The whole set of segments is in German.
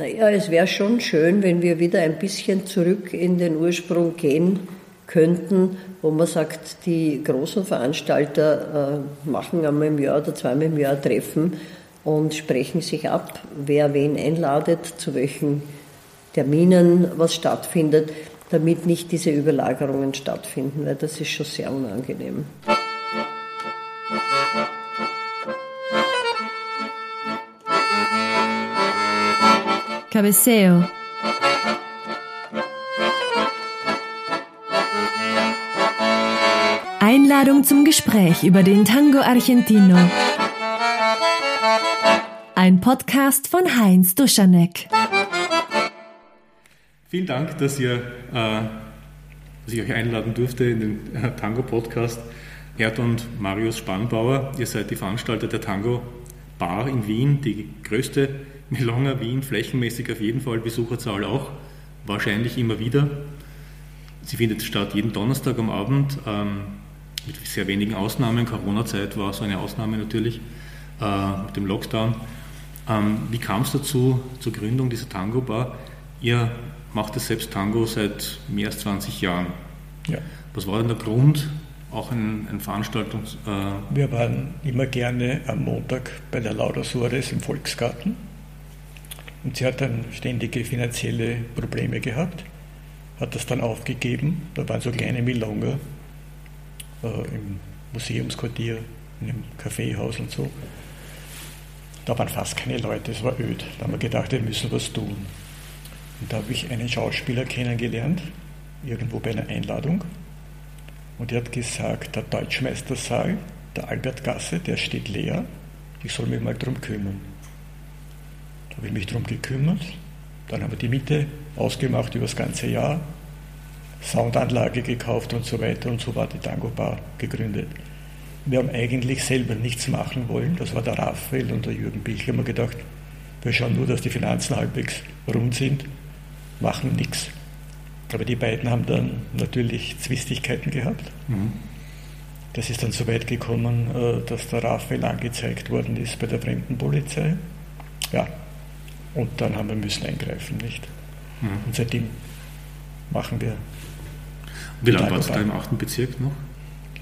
Naja, es wäre schon schön, wenn wir wieder ein bisschen zurück in den Ursprung gehen könnten, wo man sagt, die großen Veranstalter äh, machen einmal im Jahr oder zweimal im Jahr Treffen und sprechen sich ab, wer wen einladet, zu welchen Terminen was stattfindet, damit nicht diese Überlagerungen stattfinden, weil das ist schon sehr unangenehm. Cabeceo. Einladung zum Gespräch über den Tango Argentino. Ein Podcast von Heinz Duschanek. Vielen Dank, dass, ihr, äh, dass ich euch einladen durfte in den äh, Tango-Podcast. Gerd und Marius Spannbauer, ihr seid die Veranstalter der Tango Bar in Wien, die größte Melonger Wien, flächenmäßig auf jeden Fall, Besucherzahl auch, wahrscheinlich immer wieder. Sie findet statt jeden Donnerstag am Abend, ähm, mit sehr wenigen Ausnahmen. Corona-Zeit war so eine Ausnahme natürlich, äh, mit dem Lockdown. Ähm, wie kam es dazu, zur Gründung dieser Tango-Bar? Ihr macht es selbst Tango seit mehr als 20 Jahren. Ja. Was war denn der Grund, auch ein, ein Veranstaltungs... Äh Wir waren immer gerne am Montag bei der Laura Suarez im Volksgarten und sie hat dann ständige finanzielle Probleme gehabt, hat das dann aufgegeben. Da waren so kleine Milonga äh, im Museumsquartier, in einem Kaffeehaus und so. Da waren fast keine Leute, es war öd. Da haben wir gedacht, wir müssen was tun. Und da habe ich einen Schauspieler kennengelernt, irgendwo bei einer Einladung. Und er hat gesagt, der Deutschmeistersaal, der Albertgasse, der steht leer, ich soll mich mal darum kümmern habe ich mich darum gekümmert. Dann haben wir die Miete ausgemacht über das ganze Jahr, Soundanlage gekauft und so weiter und so war die Tango Bar gegründet. Wir haben eigentlich selber nichts machen wollen, das war der Raphael und der Jürgen Bichler, haben wir gedacht, wir schauen nur, dass die Finanzen halbwegs rund sind, machen nichts. Aber die beiden haben dann natürlich Zwistigkeiten gehabt. Mhm. Das ist dann so weit gekommen, äh, dass der Raphael angezeigt worden ist bei der Fremdenpolizei. Ja, und dann haben wir müssen eingreifen, nicht? Mhm. Und seitdem machen wir. Wie lange warst du da im 8. Bezirk noch?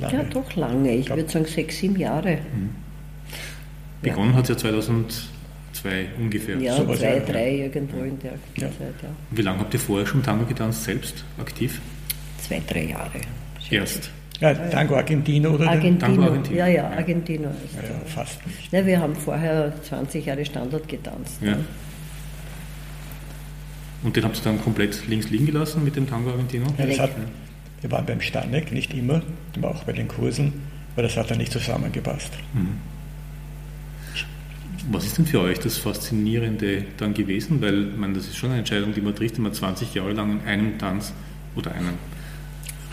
Lange. Ja, doch lange. Ich würde sagen sechs, sieben Jahre. Mhm. Begonnen ja. hat es ja 2002 ungefähr. Ja, so zwei, ja. drei irgendwo in der ja. Zeit. Ja. Wie lange habt ihr vorher schon Tango getanzt, selbst aktiv? Zwei, drei Jahre. Erst. Ja, Tango Argentino oder? Argentino. Tango Argentino. Ja, ja, Argentino. Ja, ja, fast. Ja, wir haben vorher 20 Jahre Standard getanzt. Ja. Und den habt ihr dann komplett links liegen gelassen mit dem Tango Argentino? Ja, das hat, wir waren beim Stanek, nicht immer, aber auch bei den Kursen, weil das hat dann nicht zusammengepasst. Mhm. Was ist denn für euch das Faszinierende dann gewesen? Weil man, das ist schon eine Entscheidung, die man trifft, wenn man 20 Jahre lang in einem Tanz oder einer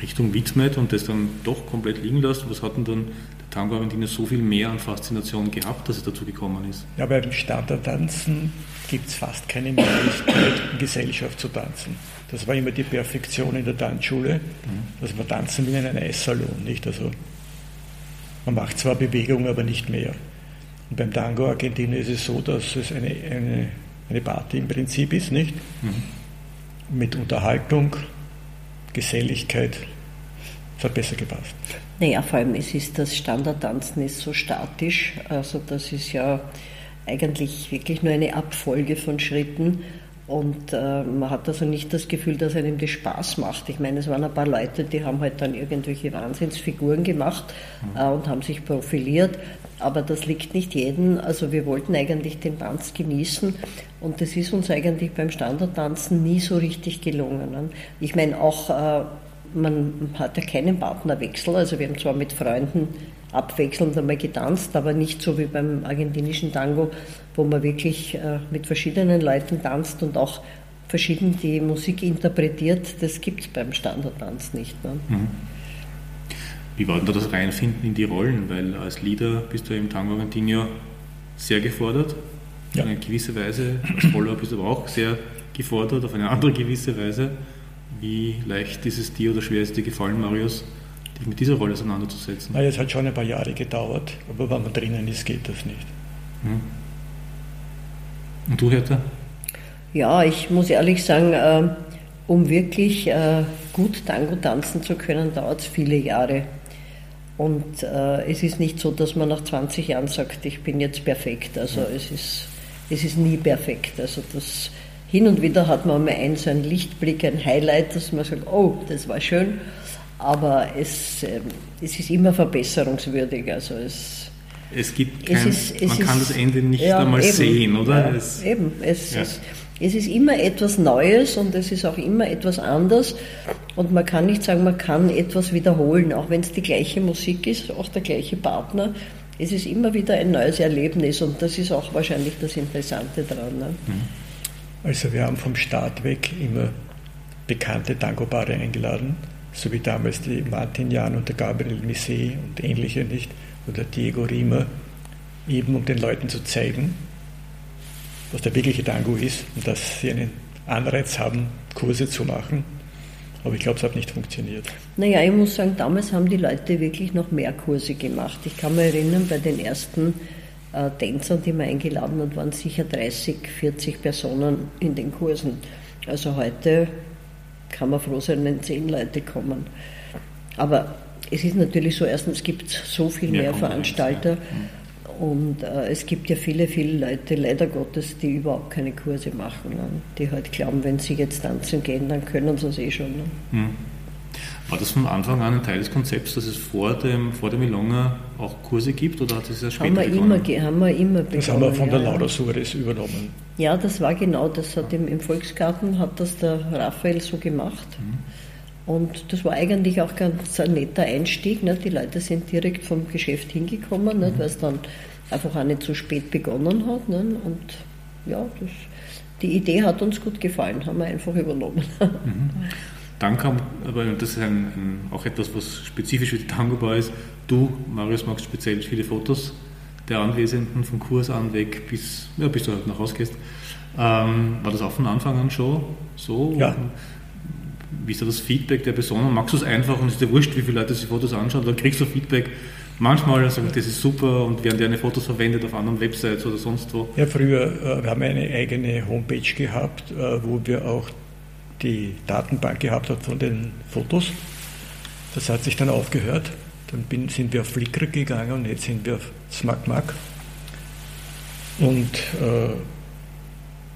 Richtung widmet und das dann doch komplett liegen lässt. Was hat denn dann der Tango Argentino so viel mehr an Faszination gehabt, dass es dazu gekommen ist? Ja, beim Standardtanzen gibt es fast keine Möglichkeit, in Gesellschaft zu tanzen. Das war immer die Perfektion in der Tanzschule, mhm. dass wir tanzen wie in einem Eissalon, nicht? Also man macht zwar Bewegung, aber nicht mehr. Und beim Tango Argentinien ist es so, dass es eine, eine, eine Party im Prinzip ist, nicht? Mhm. Mit Unterhaltung, Geselligkeit. Das hat besser gepasst. Naja, vor allem es ist das Standardtanzen ist so statisch, also das ist ja eigentlich wirklich nur eine Abfolge von Schritten. Und äh, man hat also nicht das Gefühl, dass einem das Spaß macht. Ich meine, es waren ein paar Leute, die haben halt dann irgendwelche Wahnsinnsfiguren gemacht äh, und haben sich profiliert. Aber das liegt nicht jedem. Also wir wollten eigentlich den Tanz genießen und das ist uns eigentlich beim Standardtanzen nie so richtig gelungen. Ich meine auch, äh, man hat ja keinen Partnerwechsel. Also wir haben zwar mit Freunden abwechselnd einmal getanzt, aber nicht so wie beim argentinischen Tango, wo man wirklich äh, mit verschiedenen Leuten tanzt und auch verschieden die Musik interpretiert. Das gibt es beim Standardtanz nicht. Ne? Mhm. Wie war denn da das Reinfinden in die Rollen? Weil als Leader bist du im Tango Argentino sehr gefordert, ja. auf eine gewisse Weise. Als Follower bist du aber auch sehr gefordert, auf eine andere gewisse Weise. Wie leicht ist es dir oder schwer ist es dir gefallen, Marius, dich mit dieser Rolle auseinanderzusetzen? Naja, es hat schon ein paar Jahre gedauert, aber wenn man drinnen ist, geht das nicht. Hm. Und du, Hertha? Ja, ich muss ehrlich sagen, äh, um wirklich äh, gut Tango tanzen zu können, dauert es viele Jahre. Und äh, es ist nicht so, dass man nach 20 Jahren sagt, ich bin jetzt perfekt. Also es ist, es ist nie perfekt. Also das hin und wieder hat man mal einen so einen Lichtblick, ein Highlight, dass man sagt, oh, das war schön. Aber es, äh, es ist immer verbesserungswürdig. Also es, es gibt kein, es ist, es man kann das Ende nicht ja, einmal eben, sehen, oder? Ja, es, eben, es, ja. ist, es ist immer etwas Neues und es ist auch immer etwas anders. Und man kann nicht sagen, man kann etwas wiederholen, auch wenn es die gleiche Musik ist, auch der gleiche Partner. Es ist immer wieder ein neues Erlebnis und das ist auch wahrscheinlich das Interessante daran. Ne? Mhm. Also wir haben vom Start weg immer bekannte Tango-Paare eingeladen, so wie damals die Martin Jan und der Gabriel Misset und ähnliche nicht, oder Diego Riemer, eben um den Leuten zu zeigen, was der wirkliche Tango ist und dass sie einen Anreiz haben, Kurse zu machen. Aber ich glaube, es hat nicht funktioniert. Naja, ich muss sagen, damals haben die Leute wirklich noch mehr Kurse gemacht. Ich kann mich erinnern, bei den ersten äh, Tänzern, die wir eingeladen haben, waren sicher 30, 40 Personen in den Kursen. Also heute kann man froh sein, wenn zehn Leute kommen. Aber es ist natürlich so, erstens gibt es so viel mehr, mehr Veranstalter. Ja. Und äh, es gibt ja viele, viele Leute, leider Gottes, die überhaupt keine Kurse machen. Ne? Die halt glauben, wenn sie jetzt tanzen gehen, dann können sie es eh schon. Ne? Hm. War das von Anfang an ein Teil des Konzepts, dass es vor dem, vor dem Milonga auch Kurse gibt oder hat es ja später haben wir begonnen? Immer, haben wir immer begonnen, Das haben wir von der ja. Laura Suarez übernommen. Ja, das war genau, das hat im, im Volksgarten hat das der Raphael so gemacht. Mhm. Und das war eigentlich auch ganz ein netter Einstieg. Ne? Die Leute sind direkt vom Geschäft hingekommen, ne? weil es dann einfach auch nicht zu spät begonnen hat. Ne? Und ja, das, die Idee hat uns gut gefallen, haben wir einfach übernommen. Mhm. Dann kam, aber das ist ein, ein, auch etwas, was spezifisch für die Tango Bar ist. Du, Marius, magst speziell viele Fotos der Anwesenden vom Kurs an weg, bis, ja, bis du halt nach Hause gehst. Ähm, war das auch von Anfang an schon so? Ja wie ist da das Feedback der Personen? Magst du es einfach und ist dir wurscht, wie viele Leute sich Fotos anschauen? Dann kriegst du Feedback. Manchmal sagen, das ist super und werden deine Fotos verwendet auf anderen Websites oder sonst wo. Ja, früher, äh, wir haben eine eigene Homepage gehabt, äh, wo wir auch die Datenbank gehabt haben von den Fotos. Das hat sich dann aufgehört. Dann bin, sind wir auf Flickr gegangen und jetzt sind wir auf SmackMack. Und äh,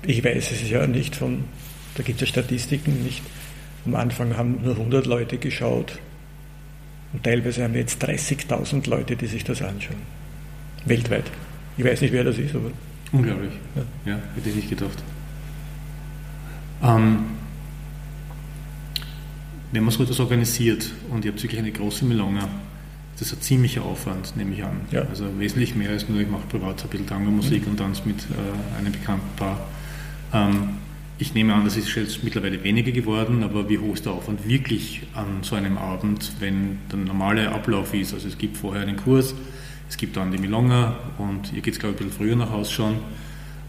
ich weiß es ja nicht von, da gibt es Statistiken nicht, am Anfang haben nur 100 Leute geschaut und teilweise haben wir jetzt 30.000 Leute, die sich das anschauen. Weltweit. Ich weiß nicht, wer das ist, aber. Unglaublich. Ja, ja hätte ich nicht gedacht. Ähm, wenn man so etwas organisiert und ihr habt wirklich eine große Melone, das ist ein ziemlicher Aufwand, nehme ich an. Ja. Also wesentlich mehr als nur, ich mache privat ein bisschen Tango-Musik mhm. und tanze mit äh, einem bekannten Paar. Ähm, ich nehme an, das ist jetzt mittlerweile weniger geworden, aber wie hoch ist der Aufwand wirklich an so einem Abend, wenn der normale Ablauf ist? Also es gibt vorher einen Kurs, es gibt dann die Milonga und ihr geht glaube ich ein bisschen früher nach Hause schon.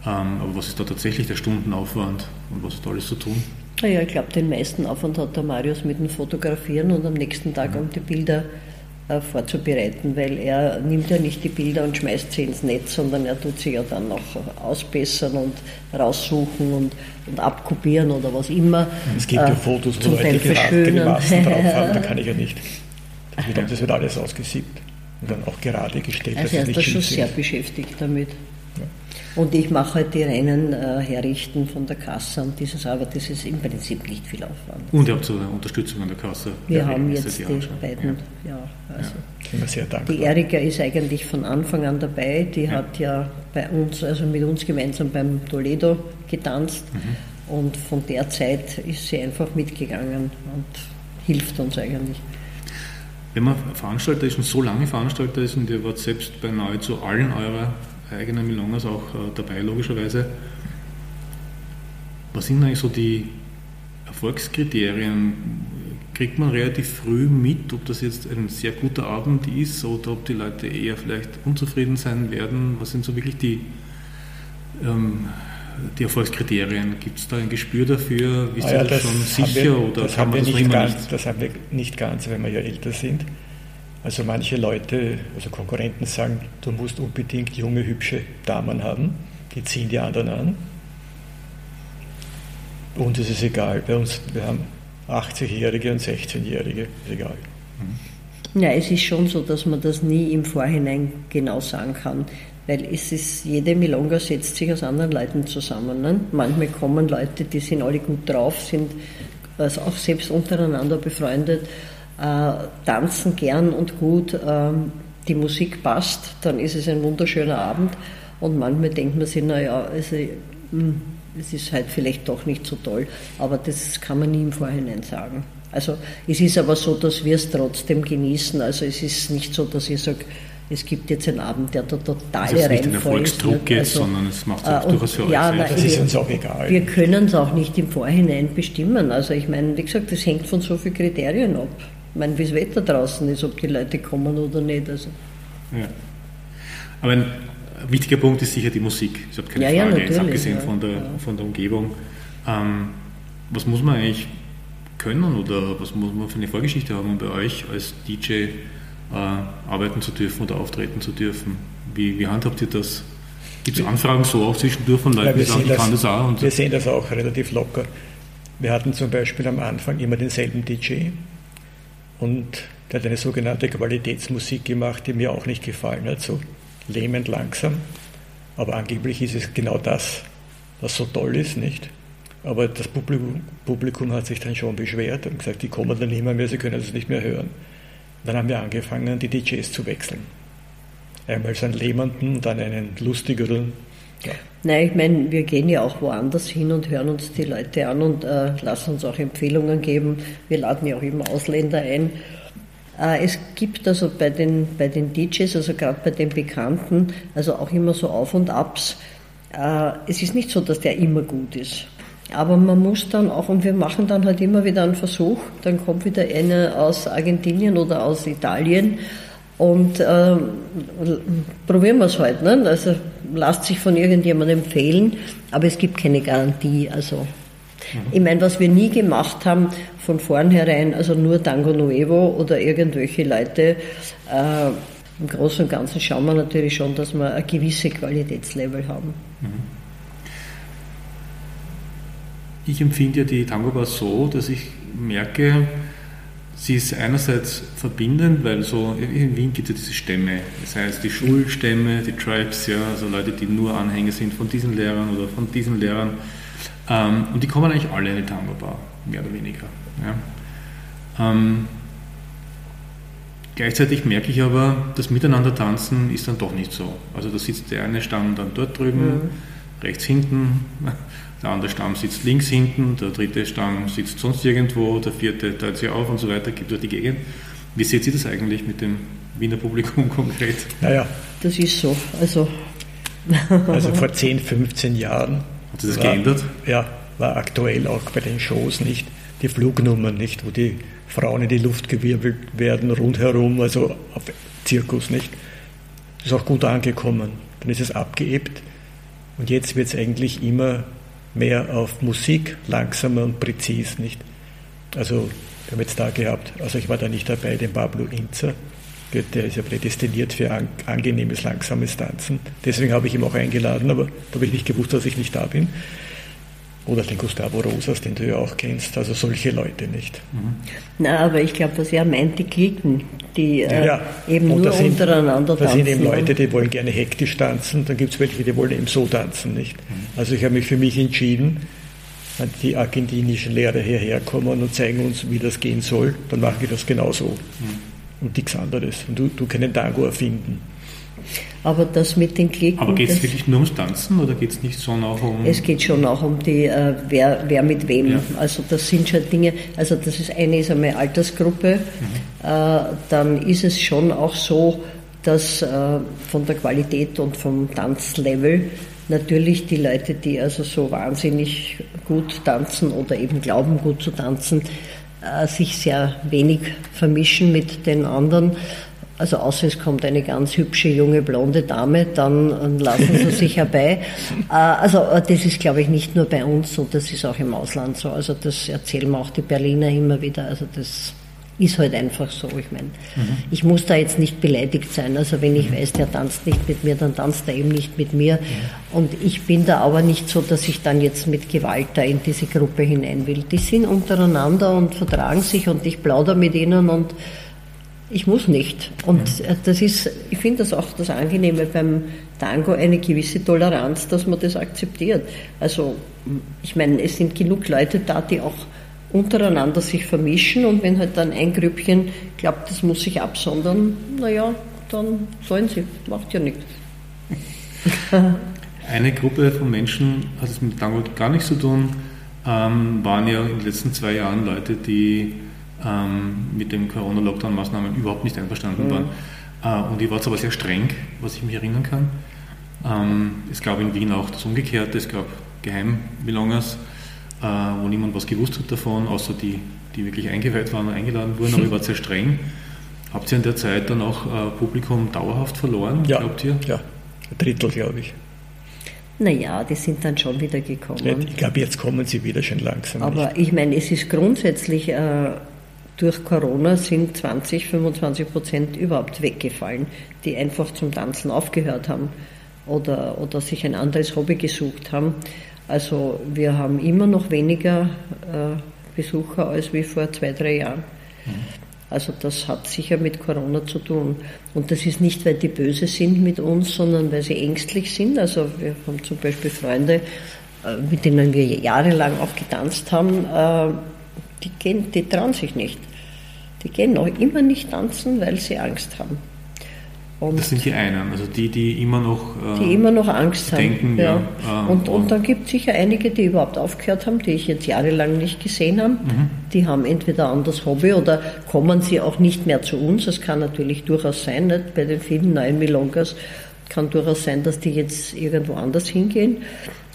Ähm, aber was ist da tatsächlich der Stundenaufwand und was ist da alles zu tun? Ja, ich glaube, den meisten Aufwand hat der Marius mit dem Fotografieren und am nächsten Tag um die Bilder äh, vorzubereiten, weil er nimmt ja nicht die Bilder und schmeißt sie ins Netz, sondern er tut sie ja dann noch ausbessern und raussuchen und, und abkopieren oder was immer. Es gibt ja äh, Fotos, wo Leute gerade Maßen drauf haben, da kann ich ja nicht. Das wird, das wird alles ausgesiebt und dann auch gerade gestellt. Also er ist da schon sehr beschäftigt damit. Und ich mache halt die Rennen äh, herrichten von der Kasse und dieses, aber das ist im Prinzip nicht viel Aufwand. Und ihr habt so eine Unterstützung an der Kasse? Wir ja, haben jetzt die beiden, ja, ja also ja. sehr dankbar. Die Erika ist eigentlich von Anfang an dabei, die ja. hat ja bei uns, also mit uns gemeinsam beim Toledo getanzt mhm. und von der Zeit ist sie einfach mitgegangen und hilft uns eigentlich. Wenn man Veranstalter ist und so lange Veranstalter ist und ihr wart selbst bei nahezu allen eurer eigenen Milongas auch äh, dabei, logischerweise. Was sind eigentlich so die Erfolgskriterien? Kriegt man relativ früh mit, ob das jetzt ein sehr guter Abend ist oder ob die Leute eher vielleicht unzufrieden sein werden? Was sind so wirklich die, ähm, die Erfolgskriterien? Gibt es da ein Gespür dafür? Ist ah ja, das schon sicher wir, oder das haben wir das nicht ganz, nicht? Das haben wir nicht ganz, wenn wir ja älter sind. Also manche Leute, also Konkurrenten sagen, du musst unbedingt junge, hübsche Damen haben, die ziehen die anderen an. Bei uns ist es egal. Bei uns, wir haben 80-Jährige und 16-Jährige, ist egal. Ja, es ist schon so, dass man das nie im Vorhinein genau sagen kann. Weil es ist, jede Milonga setzt sich aus anderen Leuten zusammen. Ne? Manchmal kommen Leute, die sind alle gut drauf, sind also auch selbst untereinander befreundet, tanzen gern und gut, äh, die Musik passt, dann ist es ein wunderschöner Abend. Und manchmal denkt man sich, naja, also, hm, es ist halt vielleicht doch nicht so toll, aber das kann man nie im Vorhinein sagen. Also es ist aber so, dass wir es trotzdem genießen. Also es ist nicht so, dass ich sage, es gibt jetzt einen Abend, der da total also es ist nicht ein Erfolgsdruck jetzt, also, sondern es macht es äh, durchaus für ja, euch na, Das ist uns auch egal. Wir können es auch nicht im Vorhinein bestimmen. Also ich meine, wie gesagt, das hängt von so vielen Kriterien ab. Ich meine, wie das Wetter draußen ist, ob die Leute kommen oder nicht. Also. Ja. Aber ein wichtiger Punkt ist sicher die Musik. Ich habe keine ja, Frage, ja, jetzt abgesehen von, der, von der Umgebung. Ähm, was muss man eigentlich können oder was muss man für eine Vorgeschichte haben, um bei euch als DJ äh, arbeiten zu dürfen oder auftreten zu dürfen? Wie, wie handhabt ihr das? Gibt es Anfragen so auch zwischendurch von Leuten, die sagen, ich kann das auch? Und wir sehen das auch relativ locker. Wir hatten zum Beispiel am Anfang immer denselben DJ und der hat eine sogenannte Qualitätsmusik gemacht, die mir auch nicht gefallen hat, so lähmend langsam. Aber angeblich ist es genau das, was so toll ist, nicht? Aber das Publikum, Publikum, hat sich dann schon beschwert und gesagt, die kommen dann nicht mehr, mehr sie können das nicht mehr hören. Dann haben wir angefangen, die DJs zu wechseln. Einmal so einen lähmenden, dann einen lustigeren. Nein, ich meine, wir gehen ja auch woanders hin und hören uns die Leute an und äh, lassen uns auch Empfehlungen geben. Wir laden ja auch immer Ausländer ein. Äh, es gibt also bei den, bei den DJs, also gerade bei den Bekannten, also auch immer so Auf und Abs. Äh, es ist nicht so, dass der immer gut ist. Aber man muss dann auch, und wir machen dann halt immer wieder einen Versuch, dann kommt wieder einer aus Argentinien oder aus Italien und äh, probieren wir es halt. Ne? Also lasst sich von irgendjemandem empfehlen, aber es gibt keine Garantie. Also mhm. ich meine, was wir nie gemacht haben von vornherein, also nur Tango Nuevo oder irgendwelche Leute, äh, im Großen und Ganzen schauen wir natürlich schon, dass wir ein gewisses Qualitätslevel haben. Mhm. Ich empfinde ja die Tango Bar so, dass ich merke, sie ist einerseits verbindend, weil so in Wien gibt es ja diese Stämme, das heißt die Schulstämme, die Tribes, ja, also Leute, die nur Anhänger sind von diesen Lehrern oder von diesen Lehrern. Ähm, und die kommen eigentlich alle in die Tango Bar, mehr oder weniger. Ja. Ähm, gleichzeitig merke ich aber, das Miteinander tanzen ist dann doch nicht so. Also da sitzt der eine Stamm dann dort drüben, mhm. rechts hinten, der andere Stamm sitzt links hinten, der dritte Stamm sitzt sonst irgendwo, der vierte teilt sich auf und so weiter, gibt durch die Gegend. Wie seht ihr das eigentlich mit dem Wiener Publikum konkret? Naja. Das ist so. Also, also vor 10, 15 Jahren. Hat sich das war, geändert? Ja, war aktuell auch bei den Shows nicht die Flugnummern nicht, wo die Frauen in die Luft gewirbelt werden rundherum, also auf Zirkus nicht. Das ist auch gut angekommen. Dann ist es abgeebbt und jetzt wird es eigentlich immer mehr auf Musik, langsamer und präzis, nicht? Also, wir haben jetzt da gehabt, also ich war da nicht dabei, den Pablo Inzer, der ist ja prädestiniert für an, angenehmes, langsames Tanzen. Deswegen habe ich ihn auch eingeladen, aber da habe ich nicht gewusst, dass ich nicht da bin. Oder den Gustavo Rosas, den du ja auch kennst, also solche Leute nicht. Mhm. Na, aber ich glaube, was er meint, die Klicken, die äh, ja, eben nur sind, untereinander tanzen. Da sind eben Leute, die wollen gerne hektisch tanzen, dann gibt es welche, die wollen eben so tanzen, nicht? Mhm. Also ich habe mich für mich entschieden, wenn die argentinischen Lehrer hierher kommen und zeigen uns, wie das gehen soll, dann mache ich das genauso. Mhm. Und nichts anderes. Und du, du keinen Tango erfinden. Aber das mit den Klicken. Aber geht es wirklich nur ums Tanzen oder geht es nicht schon auch um. Es geht schon auch um die, äh, wer, wer mit wem. Ja. Also das sind schon Dinge, also das ist eine ist einmal Altersgruppe, mhm. äh, dann ist es schon auch so, dass äh, von der Qualität und vom Tanzlevel natürlich die Leute, die also so wahnsinnig gut tanzen oder eben glauben gut zu tanzen, äh, sich sehr wenig vermischen mit den anderen also außer es kommt eine ganz hübsche junge blonde Dame, dann lassen sie sich herbei. Äh, also äh, das ist, glaube ich, nicht nur bei uns so, das ist auch im Ausland so. Also das erzählen auch die Berliner immer wieder. Also das ist halt einfach so. Ich meine, mhm. ich muss da jetzt nicht beleidigt sein. Also wenn ich weiß, der tanzt nicht mit mir, dann tanzt er eben nicht mit mir. Mhm. Und ich bin da aber nicht so, dass ich dann jetzt mit Gewalt da in diese Gruppe hinein will. Die sind untereinander und vertragen sich und ich plaudere mit ihnen und ich muss nicht. Und mhm. das ist, ich finde das auch das Angenehme beim Tango, eine gewisse Toleranz, dass man das akzeptiert. Also, ich meine, es sind genug Leute da, die auch untereinander sich vermischen und wenn halt dann ein Grüppchen glaubt, das muss sich absondern, naja, dann sollen sie, macht ja nichts. Eine Gruppe von Menschen hat es mit Tango gar nichts zu tun, ähm, waren ja in den letzten zwei Jahren Leute, die ähm, mit den Corona-Lockdown-Maßnahmen überhaupt nicht einverstanden mhm. waren. Äh, und ich war es aber sehr streng, was ich mich erinnern kann. Ähm, es gab in Wien auch das Umgekehrte, es gab Geheimbelongers, äh, wo niemand was gewusst hat davon, außer die, die wirklich eingeweiht waren und eingeladen wurden, aber ich war sehr streng. Habt ihr in der Zeit dann auch äh, Publikum dauerhaft verloren, ja, glaubt ihr? Ja, ein Drittel, glaube ich. Naja, die sind dann schon wieder gekommen. Ich glaube, jetzt kommen sie wieder schon langsam. Aber nicht. ich meine, es ist grundsätzlich, äh, durch Corona sind 20, 25 Prozent überhaupt weggefallen, die einfach zum Tanzen aufgehört haben oder, oder sich ein anderes Hobby gesucht haben. Also wir haben immer noch weniger äh, Besucher als wie vor zwei, drei Jahren. Mhm. Also das hat sicher mit Corona zu tun. Und das ist nicht, weil die böse sind mit uns, sondern weil sie ängstlich sind. Also wir haben zum Beispiel Freunde, äh, mit denen wir jahrelang auch getanzt haben, äh, die, gehen, die trauen sich nicht. Die gehen noch immer nicht tanzen, weil sie Angst haben. Und das sind die einen, also die, die immer noch, äh, die immer noch Angst denken, haben. Ja. ja äh, und, und dann gibt es sicher einige, die überhaupt aufgehört haben, die ich jetzt jahrelang nicht gesehen habe. Mhm. Die haben entweder ein anderes Hobby oder kommen sie auch nicht mehr zu uns. Das kann natürlich durchaus sein, nicht? bei den vielen neuen Milongas kann durchaus sein, dass die jetzt irgendwo anders hingehen.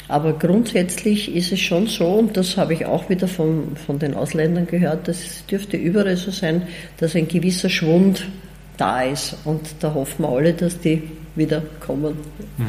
Aber grundsätzlich ist es schon so, und das habe ich auch wieder von, von den Ausländern gehört, das dürfte überall so sein, dass ein gewisser Schwund da ist. Und da hoffen wir alle, dass die wieder kommen. Mhm.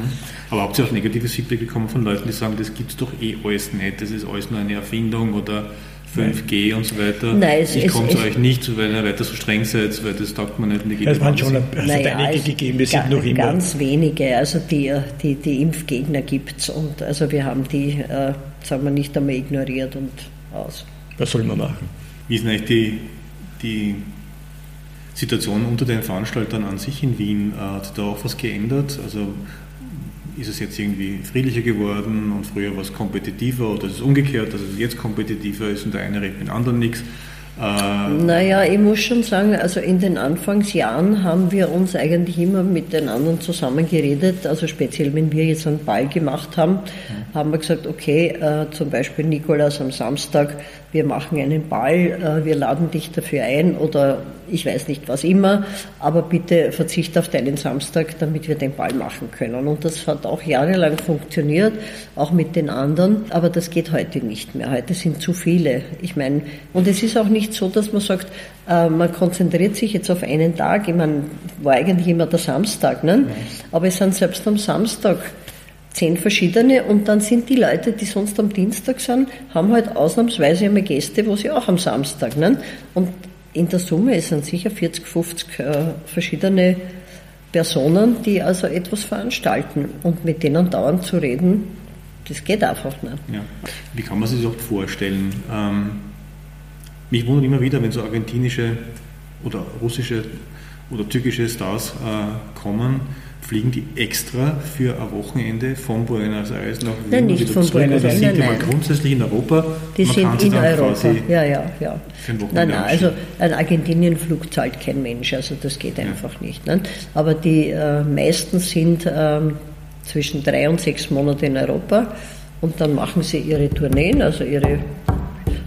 Aber habt ihr auch negatives Feedback bekommen von Leuten, die sagen, das gibt es doch eh alles nicht, das ist alles nur eine Erfindung oder 5G und so weiter. Nein, es, ich komme zu euch nicht, weil ihr weiter so streng seid, weil das taugt man nicht. Mir es waren schon also naja, einige gegeben, wir sind noch immer. Ganz wenige, also die, die, die Impfgegner gibt es und also wir haben die, äh, sagen wir, nicht einmal ignoriert und aus. Was soll man machen? Wie ist denn eigentlich die, die Situation unter den Veranstaltern an sich in Wien? Hat sich da auch was geändert? Also ist es jetzt irgendwie friedlicher geworden und früher war es kompetitiver oder ist es umgekehrt, dass es jetzt kompetitiver ist und der eine redet mit dem anderen nichts? Äh naja, ich muss schon sagen, also in den Anfangsjahren haben wir uns eigentlich immer mit den anderen zusammen geredet. Also speziell, wenn wir jetzt einen Ball gemacht haben, haben wir gesagt, okay, äh, zum Beispiel Nikolaus am Samstag, wir machen einen Ball, äh, wir laden dich dafür ein oder ich weiß nicht was immer, aber bitte verzicht auf deinen Samstag, damit wir den Ball machen können. Und das hat auch jahrelang funktioniert, auch mit den anderen, aber das geht heute nicht mehr. Heute sind zu viele. Ich meine, und es ist auch nicht so, dass man sagt, äh, man konzentriert sich jetzt auf einen Tag. Ich meine, war eigentlich immer der Samstag, ne? aber es sind selbst am Samstag zehn verschiedene und dann sind die Leute, die sonst am Dienstag sind, haben halt ausnahmsweise einmal Gäste, wo sie auch am Samstag. Ne? Und in der Summe sind sicher 40, 50 äh, verschiedene Personen, die also etwas veranstalten und mit denen dauernd zu reden, das geht einfach nicht. Ja. Wie kann man sich das auch vorstellen? Ähm, mich wundert immer wieder, wenn so argentinische oder russische oder türkische Stars äh, kommen, fliegen die extra für ein Wochenende von Buenos Aires nach Wien nein, nicht von zurück? Buenos Aires, sind die mal grundsätzlich in Europa? Die Man sind in Europa, ja, ja, ja. Nein, nein, also ein Argentinienflug zahlt kein Mensch, also das geht einfach ja. nicht. Ne? Aber die äh, meisten sind ähm, zwischen drei und sechs Monate in Europa und dann machen sie ihre Tourneen, also ihre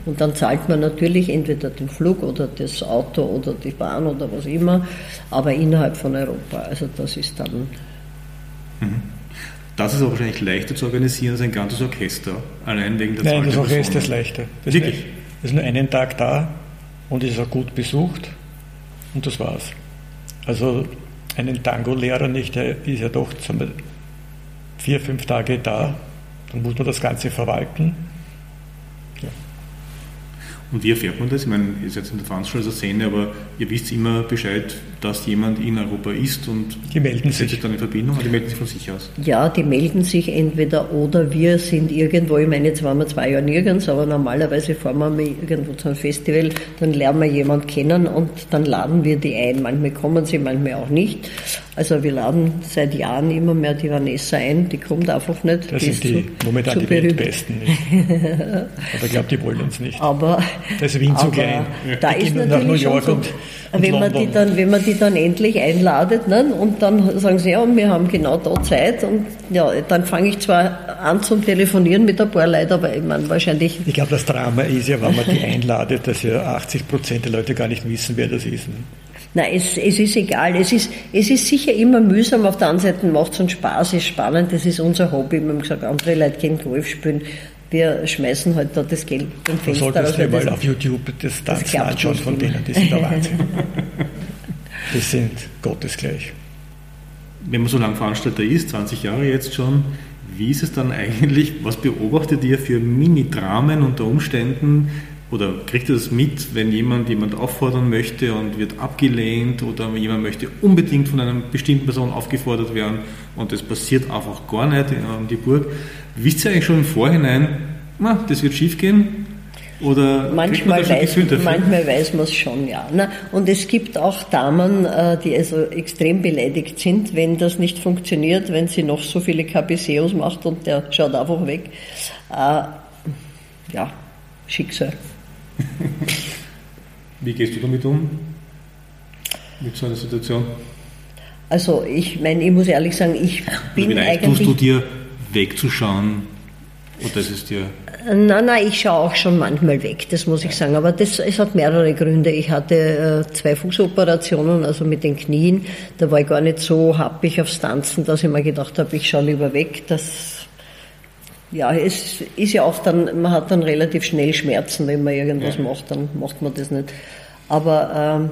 und dann zahlt man natürlich entweder den Flug oder das Auto oder die Bahn oder was immer, aber innerhalb von Europa. Also das ist dann. Mhm. Das ist auch wahrscheinlich leichter zu organisieren als ein ganzes Orchester, allein wegen der Nein, Zahl das Orchester ist leichter. Das Wirklich? Ist, ist nur einen Tag da und ist auch gut besucht und das war's. Also einen Tango-Lehrer nicht, der ist ja doch vier, fünf Tage da, dann muss man das Ganze verwalten Und wie erfährt man das? Ich meine, ihr seid in der Veranstalter Szene, aber ihr wisst immer Bescheid, dass jemand in Europa ist und die melden sich. sich dann in Verbindung und die melden sich von sich aus. Ja, die melden sich entweder oder wir sind irgendwo, ich meine, jetzt waren wir zwei Jahre nirgends, aber normalerweise fahren wir irgendwo zu einem Festival, dann lernen wir jemanden kennen und dann laden wir die ein. Manchmal kommen sie, manchmal auch nicht. Also wir laden seit Jahren immer mehr die Vanessa ein, die kommt einfach nicht. Das die sind die zu, momentan zu die berühmt. Weltbesten. aber ich glaube, die wollen uns nicht. Aber, Das ist Wien zu klein. da Die ist nur nach New York schon und- so, und wenn, man die London. dann, wenn man die dann endlich einladet ne, und dann sagen sie, ja, wir haben genau da Zeit und ja, dann fange ich zwar an zum Telefonieren mit ein paar Leuten, aber ich meine, wahrscheinlich Ich glaube, das Drama ist ja, wenn man die einladet, dass ja 80 Prozent der Leute gar nicht wissen, wer das ist. ne? Nein, es, es ist egal. Es ist, es ist sicher immer mühsam. Auf der anderen Seite macht es uns Spaß, ist spannend. Das ist unser Hobby. Wir haben gesagt, andere Leute gehen Golf spielen. Wir schmeißen halt da das Geld Du Fenster solltest raus. dir mal das- auf YouTube das Tanzen anschauen von immer. denen, die sind der Wahnsinn. Das sind Gottesgleich. Wenn man so lange Veranstalter ist, 20 Jahre jetzt schon, wie ist es dann eigentlich, was beobachtet ihr für Mini-Dramen unter Umständen oder kriegt ihr das mit, wenn jemand jemand auffordern möchte und wird abgelehnt oder jemand möchte unbedingt von einer bestimmten Person aufgefordert werden und das passiert einfach gar nicht um die Burg. Wisst ihr eigentlich schon im Vorhinein, na, das wird schief gehen? Oder Manchmal weiß, manchmal weiß man es schon, ja. Na, und es gibt auch Damen, äh, die also extrem beleidigt sind, wenn das nicht funktioniert, wenn sie noch so viele KBCOs macht und der schaut einfach weg. Äh, ja, Schicksal. Wie gehst du damit um? Mit so einer Situation? Also ich meine, ich muss ehrlich sagen, ich bin Wie leicht eigentlich... tust du dir wegzuschauen oder ist es dir Nein, nein, ich schaue auch schon manchmal weg, das muss ich sagen. Aber das, es hat mehrere Gründe. Ich hatte äh, zwei Fußoperationen, also mit den Knien. Da war ich gar nicht so happig aufs Tanzen, dass ich mir gedacht habe, ich schaue lieber weg. Das, ja, es ist ja auch dann, man hat dann relativ schnell Schmerzen, wenn man irgendwas macht, dann macht man das nicht. Aber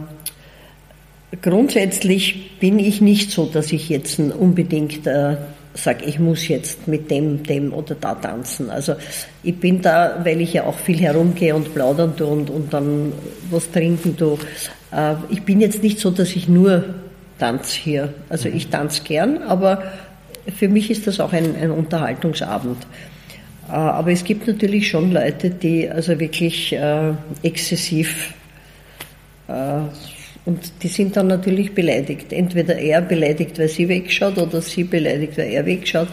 ähm, grundsätzlich bin ich nicht so, dass ich jetzt unbedingt äh, sage, ich muss jetzt mit dem, dem oder da tanzen. Also ich bin da, weil ich ja auch viel herumgehe und plaudern tue und, und dann was trinken tue. Äh, ich bin jetzt nicht so, dass ich nur tanze hier. Also ich tanze gern, aber für mich ist das auch ein, ein Unterhaltungsabend. Äh, aber es gibt natürlich schon Leute, die also wirklich äh, exzessiv äh, und die sind dann natürlich beleidigt. Entweder er beleidigt, weil sie wegschaut, oder sie beleidigt, weil er wegschaut.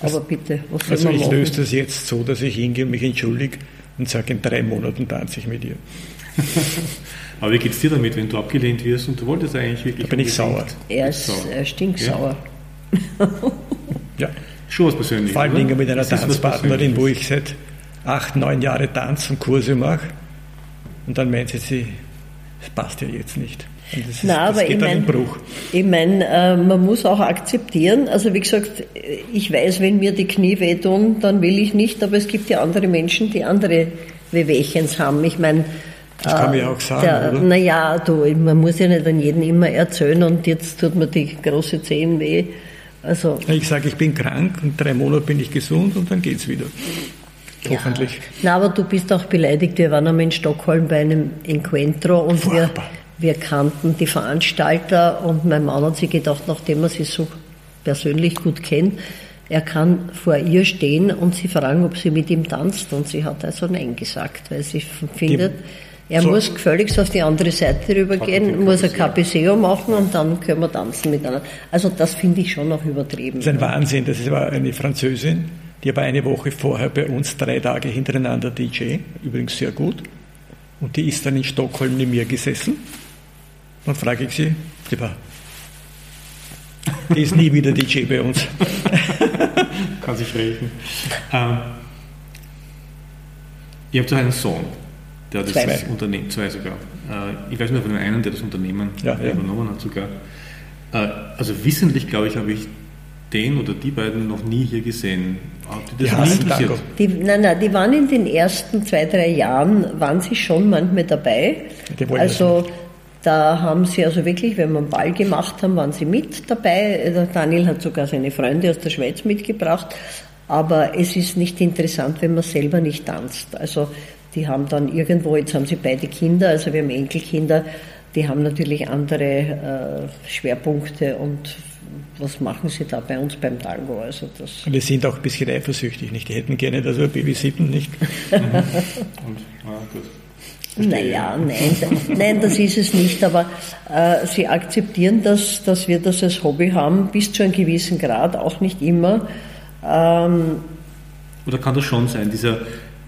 Aber bitte, was soll Also man ich machen? löse das jetzt so, dass ich hingehe und mich entschuldige und sage, in drei Monaten tanze ich mit ihr. Aber wie geht es dir damit, wenn du abgelehnt wirst und du wolltest eigentlich wirklich. Da bin ich sauer. Er ist sauer. äh, stinksauer. Ja. Schon was Persönliches. Vor allen? Dingen mit einer Tanzpartnerin, wo ich seit acht, neun Jahren Tanz und Kurse mache. Und dann meint sie, sie, das passt ja jetzt nicht. Und das, ist, Na, aber geht ich meine, Bruch. ich mein, äh, man muss auch akzeptieren, also wie gesagt, ich weiß, wenn mir die Knie wehtun, dann will ich nicht, aber es gibt ja andere Menschen, die andere Wehwehchens haben. Ich meine, Das kann man ja auch sagen, oder? Naja, du, man muss ja nicht an jeden immer erzählen und jetzt tut mir die große Zehen weh. Also, Ich sage, ich bin krank und drei Monate bin ich gesund und dann geht's wieder. Hoffentlich. Na, aber du bist auch beleidigt. Wir waren einmal in Stockholm bei einem Encuentro und wir. Wir kannten die Veranstalter und mein Mann hat sich gedacht, nachdem er sie so persönlich gut kennt, er kann vor ihr stehen und sie fragen, ob sie mit ihm tanzt. Und sie hat also Nein gesagt, weil sie findet, er so- muss gefälligst auf die andere Seite rübergehen, muss ein KPCO machen und dann können wir tanzen miteinander. Also das finde ich schon noch übertrieben. Das ist ein Wahnsinn. Das war eine Französin, die war eine Woche vorher bei uns drei Tage hintereinander DJ, übrigens sehr gut. Und die ist dann in Stockholm neben mir gesessen. Dann frage ich sie, die ist nie wieder DJ bei uns. Kann sich rächen. Ähm, ihr habt ja einen Sohn, der das Zwei. Unternehmen, zwei sogar. Äh, ich weiß nur von dem einen, der das Unternehmen Ja, ja. übernommen hat sogar. Äh, also wissentlich, glaube ich, habe ich den oder die beiden noch nie hier gesehen. Hat die das Die nie interessiert? Die, nein, nein, die waren in den ersten zwei, drei Jahren, waren sie schon manchmal dabei. Die Also da haben sie also wirklich, wenn wir einen Ball gemacht haben, waren sie mit dabei. Der Daniel hat sogar seine Freunde aus der Schweiz mitgebracht. Aber es ist nicht interessant, wenn man selber nicht tanzt. Also die haben dann irgendwo, jetzt haben sie beide Kinder, also wir haben Enkelkinder, die haben natürlich andere äh, Schwerpunkte und was machen sie da bei uns beim Tango? Also das und die sind auch ein bisschen eifersüchtig, nicht? Die hätten gerne, dass wir babysitten, nicht? und, ah, gut. Naja, nein, nein, das ist es nicht, aber äh, sie akzeptieren das, dass wir das als Hobby haben, bis zu einem gewissen Grad, auch nicht immer. Ähm, Oder kann das schon sein, dieser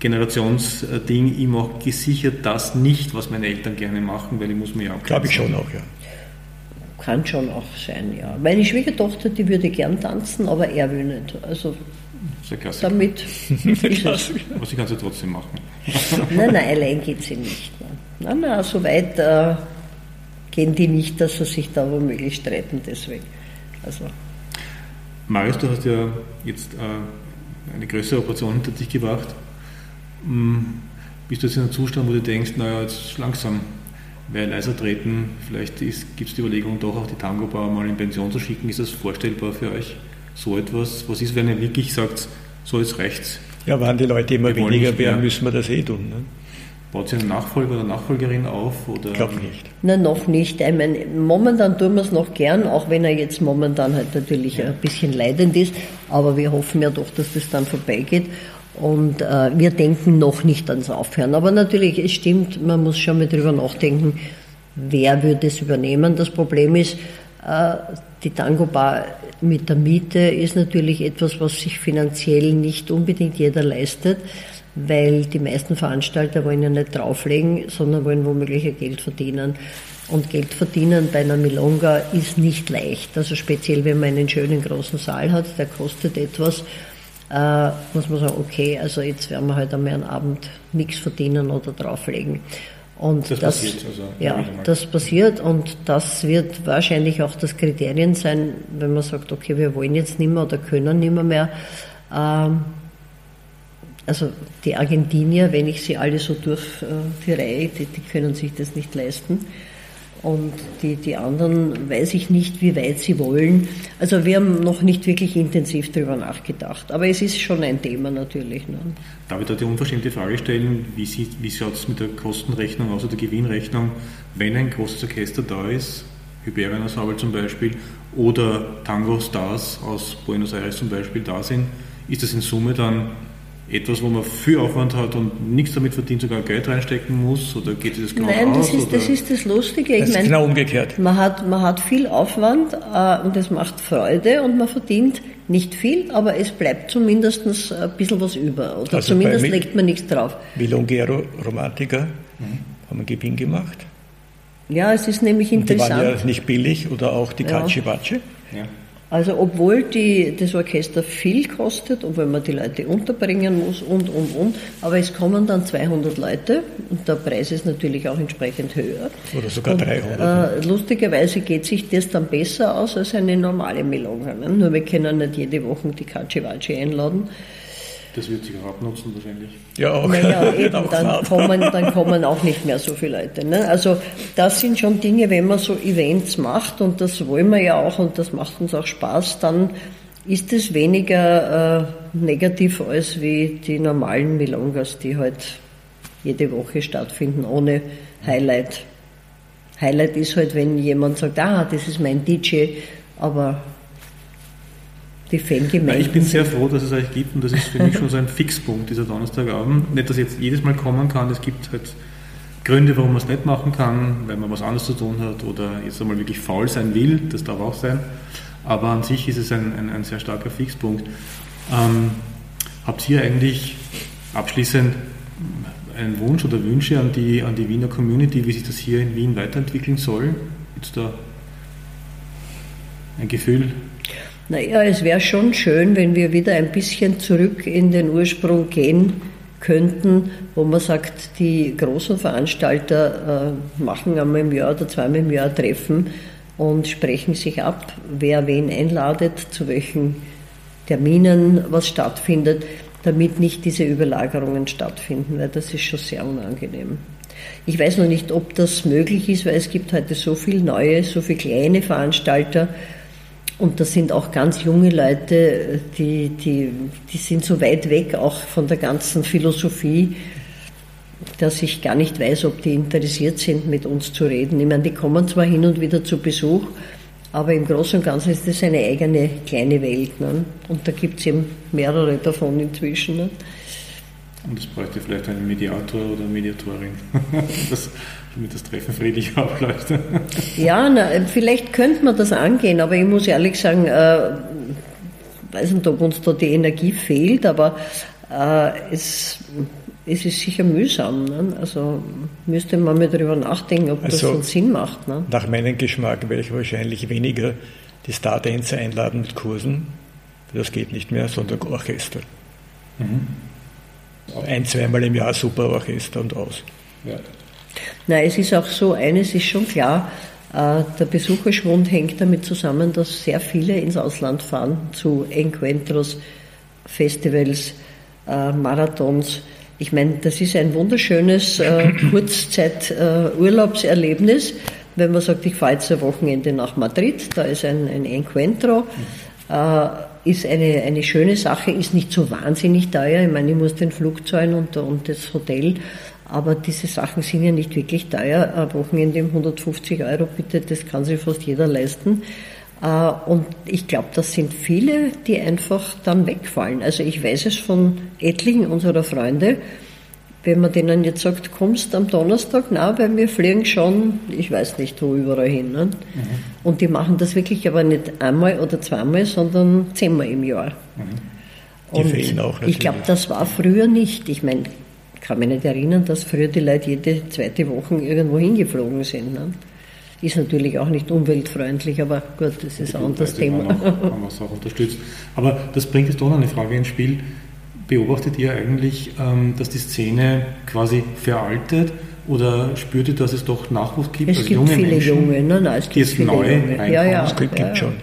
Generationsding, ich mache gesichert das nicht, was meine Eltern gerne machen, weil ich muss mir ja auch Glaube ich schon auch, ja. Kann schon auch sein, ja. Meine Schwiegertochter, die würde gern tanzen, aber er will nicht. Also damit ist es. Aber sie kann sie trotzdem machen. Nein, nein, allein geht sie nicht. Nein, nein, so weit äh, gehen die nicht, dass sie sich da womöglich streiten deswegen. Also. Marius, du hast ja jetzt äh, eine größere Operation hinter dich gebracht. Hm, bist du jetzt in einem Zustand, wo du denkst, naja, jetzt langsam wäre leiser treten, vielleicht gibt es die Überlegung, doch auch die Tango-Bauer mal in Pension zu schicken. Ist das vorstellbar für euch? So etwas? Was ist, wenn ihr wirklich sagt, so jetzt rechts? Ja, wenn die Leute immer weniger werden, müssen wir das eh tun. Ne? Baut sie einen Nachfolger oder Nachfolgerin auf? Ich glaube nicht. Nein, noch nicht. Ich meine, momentan tun wir es noch gern, auch wenn er jetzt momentan halt natürlich ein bisschen leidend ist. Aber wir hoffen ja doch, dass das dann vorbeigeht. Und äh, wir denken noch nicht ans Aufhören. Aber natürlich, es stimmt, man muss schon mal drüber nachdenken, wer würde es übernehmen. Das Problem ist, die Tango Bar mit der Miete ist natürlich etwas, was sich finanziell nicht unbedingt jeder leistet weil die meisten Veranstalter wollen ja nicht drauflegen, sondern wollen womöglich ihr Geld verdienen. Und Geld verdienen bei einer Milonga ist nicht leicht. Also speziell, wenn man einen schönen großen Saal hat, der kostet etwas, äh, muss man sagen, okay, also jetzt werden wir halt einmal einen Abend nichts verdienen oder drauflegen. Und das, das passiert also. Ja, das passiert und das wird wahrscheinlich auch das Kriterium sein, wenn man sagt, okay, wir wollen jetzt nicht mehr oder können nicht mehr, mehr ähm, also die Argentinier, wenn ich sie alle so durch äh, die Reihe, die, die können sich das nicht leisten. Und die, die anderen weiß ich nicht, wie weit sie wollen. Also wir haben noch nicht wirklich intensiv darüber nachgedacht. Aber es ist schon ein Thema natürlich. Ne? Darf ich da die unverschämte Frage stellen, wie, wie schaut es mit der Kostenrechnung aus oder der Gewinnrechnung, wenn ein großes Orchester da ist, Hyperion Ensemble zum Beispiel, oder Tango Stars aus Buenos Aires zum Beispiel da sind, ist das in Summe dann etwas, wo man viel Aufwand hat und nichts damit verdient, sogar Geld reinstecken muss? Oder geht das genau Nein, das aus, ist, das ist das Lustige. Ich das ist meine, genau umgekehrt. Man hat, man hat viel Aufwand äh, und es macht Freude und man verdient nicht viel, aber es bleibt zumindest ein bisschen was über. Oder also zumindest legt man nichts drauf. Milongero Romantiker mhm. haben einen Gewinn gemacht. Ja, es ist nämlich interessant. Und die waren ja nicht billig oder auch die ja. Cacibace. Ja. Also obwohl die, das Orchester viel kostet, obwohl man die Leute unterbringen muss und, und, und, aber es kommen dann 200 Leute und der Preis ist natürlich auch entsprechend höher. Oder sogar und, 300. Äh, lustigerweise geht sich das dann besser aus als eine normale Melone. Ne? Nur wir können nicht jede Woche die Kacivaci einladen. Das wird sich auch abnutzen wahrscheinlich. Ja, auch. Naja, eben, dann, kommen, dann kommen auch nicht mehr so viele Leute. Ne? Also das sind schon Dinge, wenn man so Events macht und das wollen wir ja auch und das macht uns auch Spaß, dann ist es weniger äh, negativ als wie die normalen Milongas, die halt jede Woche stattfinden ohne Highlight. Highlight ist halt, wenn jemand sagt, ah, das ist mein DJ, aber die Fangemeinde. Ich bin sehr froh, dass es euch gibt und das ist für mich schon so ein Fixpunkt, dieser Donnerstagabend. Nicht, dass ich jetzt jedes Mal kommen kann, es gibt halt Gründe, warum man es nicht machen kann, weil man was anderes zu tun hat oder jetzt einmal wirklich faul sein will, das darf auch sein. Aber an sich ist es ein, ein, ein sehr starker Fixpunkt. Ähm, habt ihr eigentlich abschließend einen Wunsch oder Wünsche an die, an die Wiener Community, wie sich das hier in Wien weiterentwickeln soll? Gibt es da ein Gefühl, naja, es wäre schon schön, wenn wir wieder ein bisschen zurück in den Ursprung gehen könnten, wo man sagt, die großen Veranstalter äh, machen einmal im Jahr oder zweimal im Jahr Treffen und sprechen sich ab, wer wen einladet, zu welchen Terminen was stattfindet, damit nicht diese Überlagerungen stattfinden, weil das ist schon sehr unangenehm. Ich weiß noch nicht, ob das möglich ist, weil es gibt heute so viele neue, so viele kleine Veranstalter, und das sind auch ganz junge Leute, die, die, die sind so weit weg auch von der ganzen Philosophie. dass ich gar nicht weiß, ob die interessiert sind, mit uns zu reden. Ich meine, die kommen zwar hin und wieder zu Besuch, aber im Großen und Ganzen ist das eine eigene kleine Welt. Ne? Und da gibt es eben mehrere davon inzwischen. Ne? Und es bräuchte vielleicht einen Mediator oder Mediatorin, das, damit das Treffen friedlich abläuft. ja, na, vielleicht könnte man das angehen, aber ich muss ehrlich sagen, äh, weiß nicht, ob uns da die Energie fehlt, aber äh, es, es ist sicher mühsam. Ne? Also müsste man mal darüber nachdenken, ob also, das einen Sinn macht. Ne? Nach meinem Geschmack werde ich wahrscheinlich weniger die Stardänzer einladen mit Kursen. Das geht nicht mehr, sondern Orchester. Mhm. Ein, zweimal im Jahr super Orchester und aus. Ja. Na, es ist auch so, eines ist schon klar, äh, der Besucherschwund hängt damit zusammen, dass sehr viele ins Ausland fahren zu Encuentros, Festivals, äh, Marathons. Ich meine, das ist ein wunderschönes äh, Kurzzeit-Urlaubserlebnis, wenn man sagt, ich fahre jetzt ein Wochenende nach Madrid, da ist ein, ein Encuentro. ist eine, eine schöne Sache, ist nicht so wahnsinnig teuer. Ich meine, ich muss den Flug zahlen und, und das Hotel aber diese Sachen sind ja nicht wirklich teuer. Ein Wochenende um 150 Euro, bitte, das kann sich fast jeder leisten. Äh, und ich glaube, das sind viele, die einfach dann wegfallen. Also ich weiß es von etlichen unserer Freunde, wenn man denen jetzt sagt, kommst am Donnerstag, na, weil wir fliegen schon, ich weiß nicht wo überall hin. Ne? Mhm. Und die machen das wirklich aber nicht einmal oder zweimal, sondern zehnmal im Jahr. Mhm. Die und fehlen auch natürlich. Ich glaube, das war früher nicht. Ich meine, kann mich nicht erinnern, dass früher die Leute jede zweite Woche irgendwo hingeflogen sind. Ne? Ist natürlich auch nicht umweltfreundlich, aber gut, das ist ein anderes Thema. Haben wir es auch unterstützt. Aber das bringt jetzt doch noch eine Frage ins Spiel. Beobachtet ihr eigentlich, ähm, dass die Szene quasi veraltet oder spürt ihr, dass es doch Nachwuchs gibt? Es also gibt junge viele Menschen, junge, nein, nein, es gibt viele neu junge. Ja, ja, es gibt ja, schon.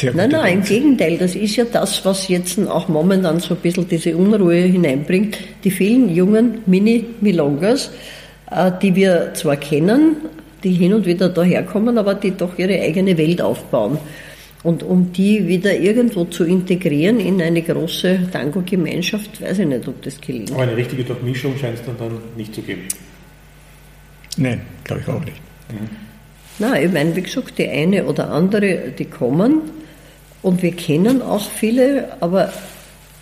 Ja. Nein, nein, im Gegenteil, das ist ja das, was jetzt auch momentan so ein bisschen diese Unruhe hineinbringt. Die vielen jungen Mini-Milongas, äh, die wir zwar kennen, die hin und wieder daherkommen, aber die doch ihre eigene Welt aufbauen. Und um die wieder irgendwo zu integrieren in eine große Tango-Gemeinschaft, weiß ich nicht, ob das gelingt. Aber eine richtige Durchmischung scheint es dann, dann nicht zu geben. Nein, glaube ich auch nicht. Mhm. Nein, ich meine, wie gesagt, die eine oder andere, die kommen und wir kennen auch viele, aber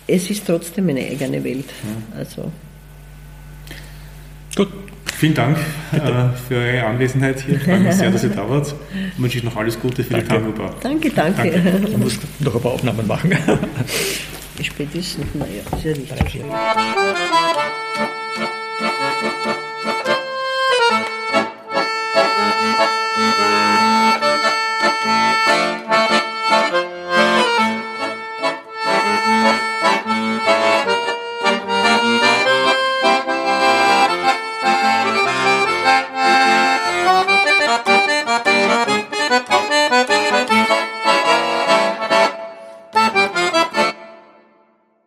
es ist trotzdem eine eigene Welt. Mhm. Also. Gut, vielen Dank äh, für eure Anwesenheit hier. Ich freue mich sehr, dass ihr da wart. Ich wünsche euch noch alles Gute für danke. die Tango Danke, danke. danke. Ich muss noch ein paar Aufnahmen machen. Spätestens, naja, ist ja richtig.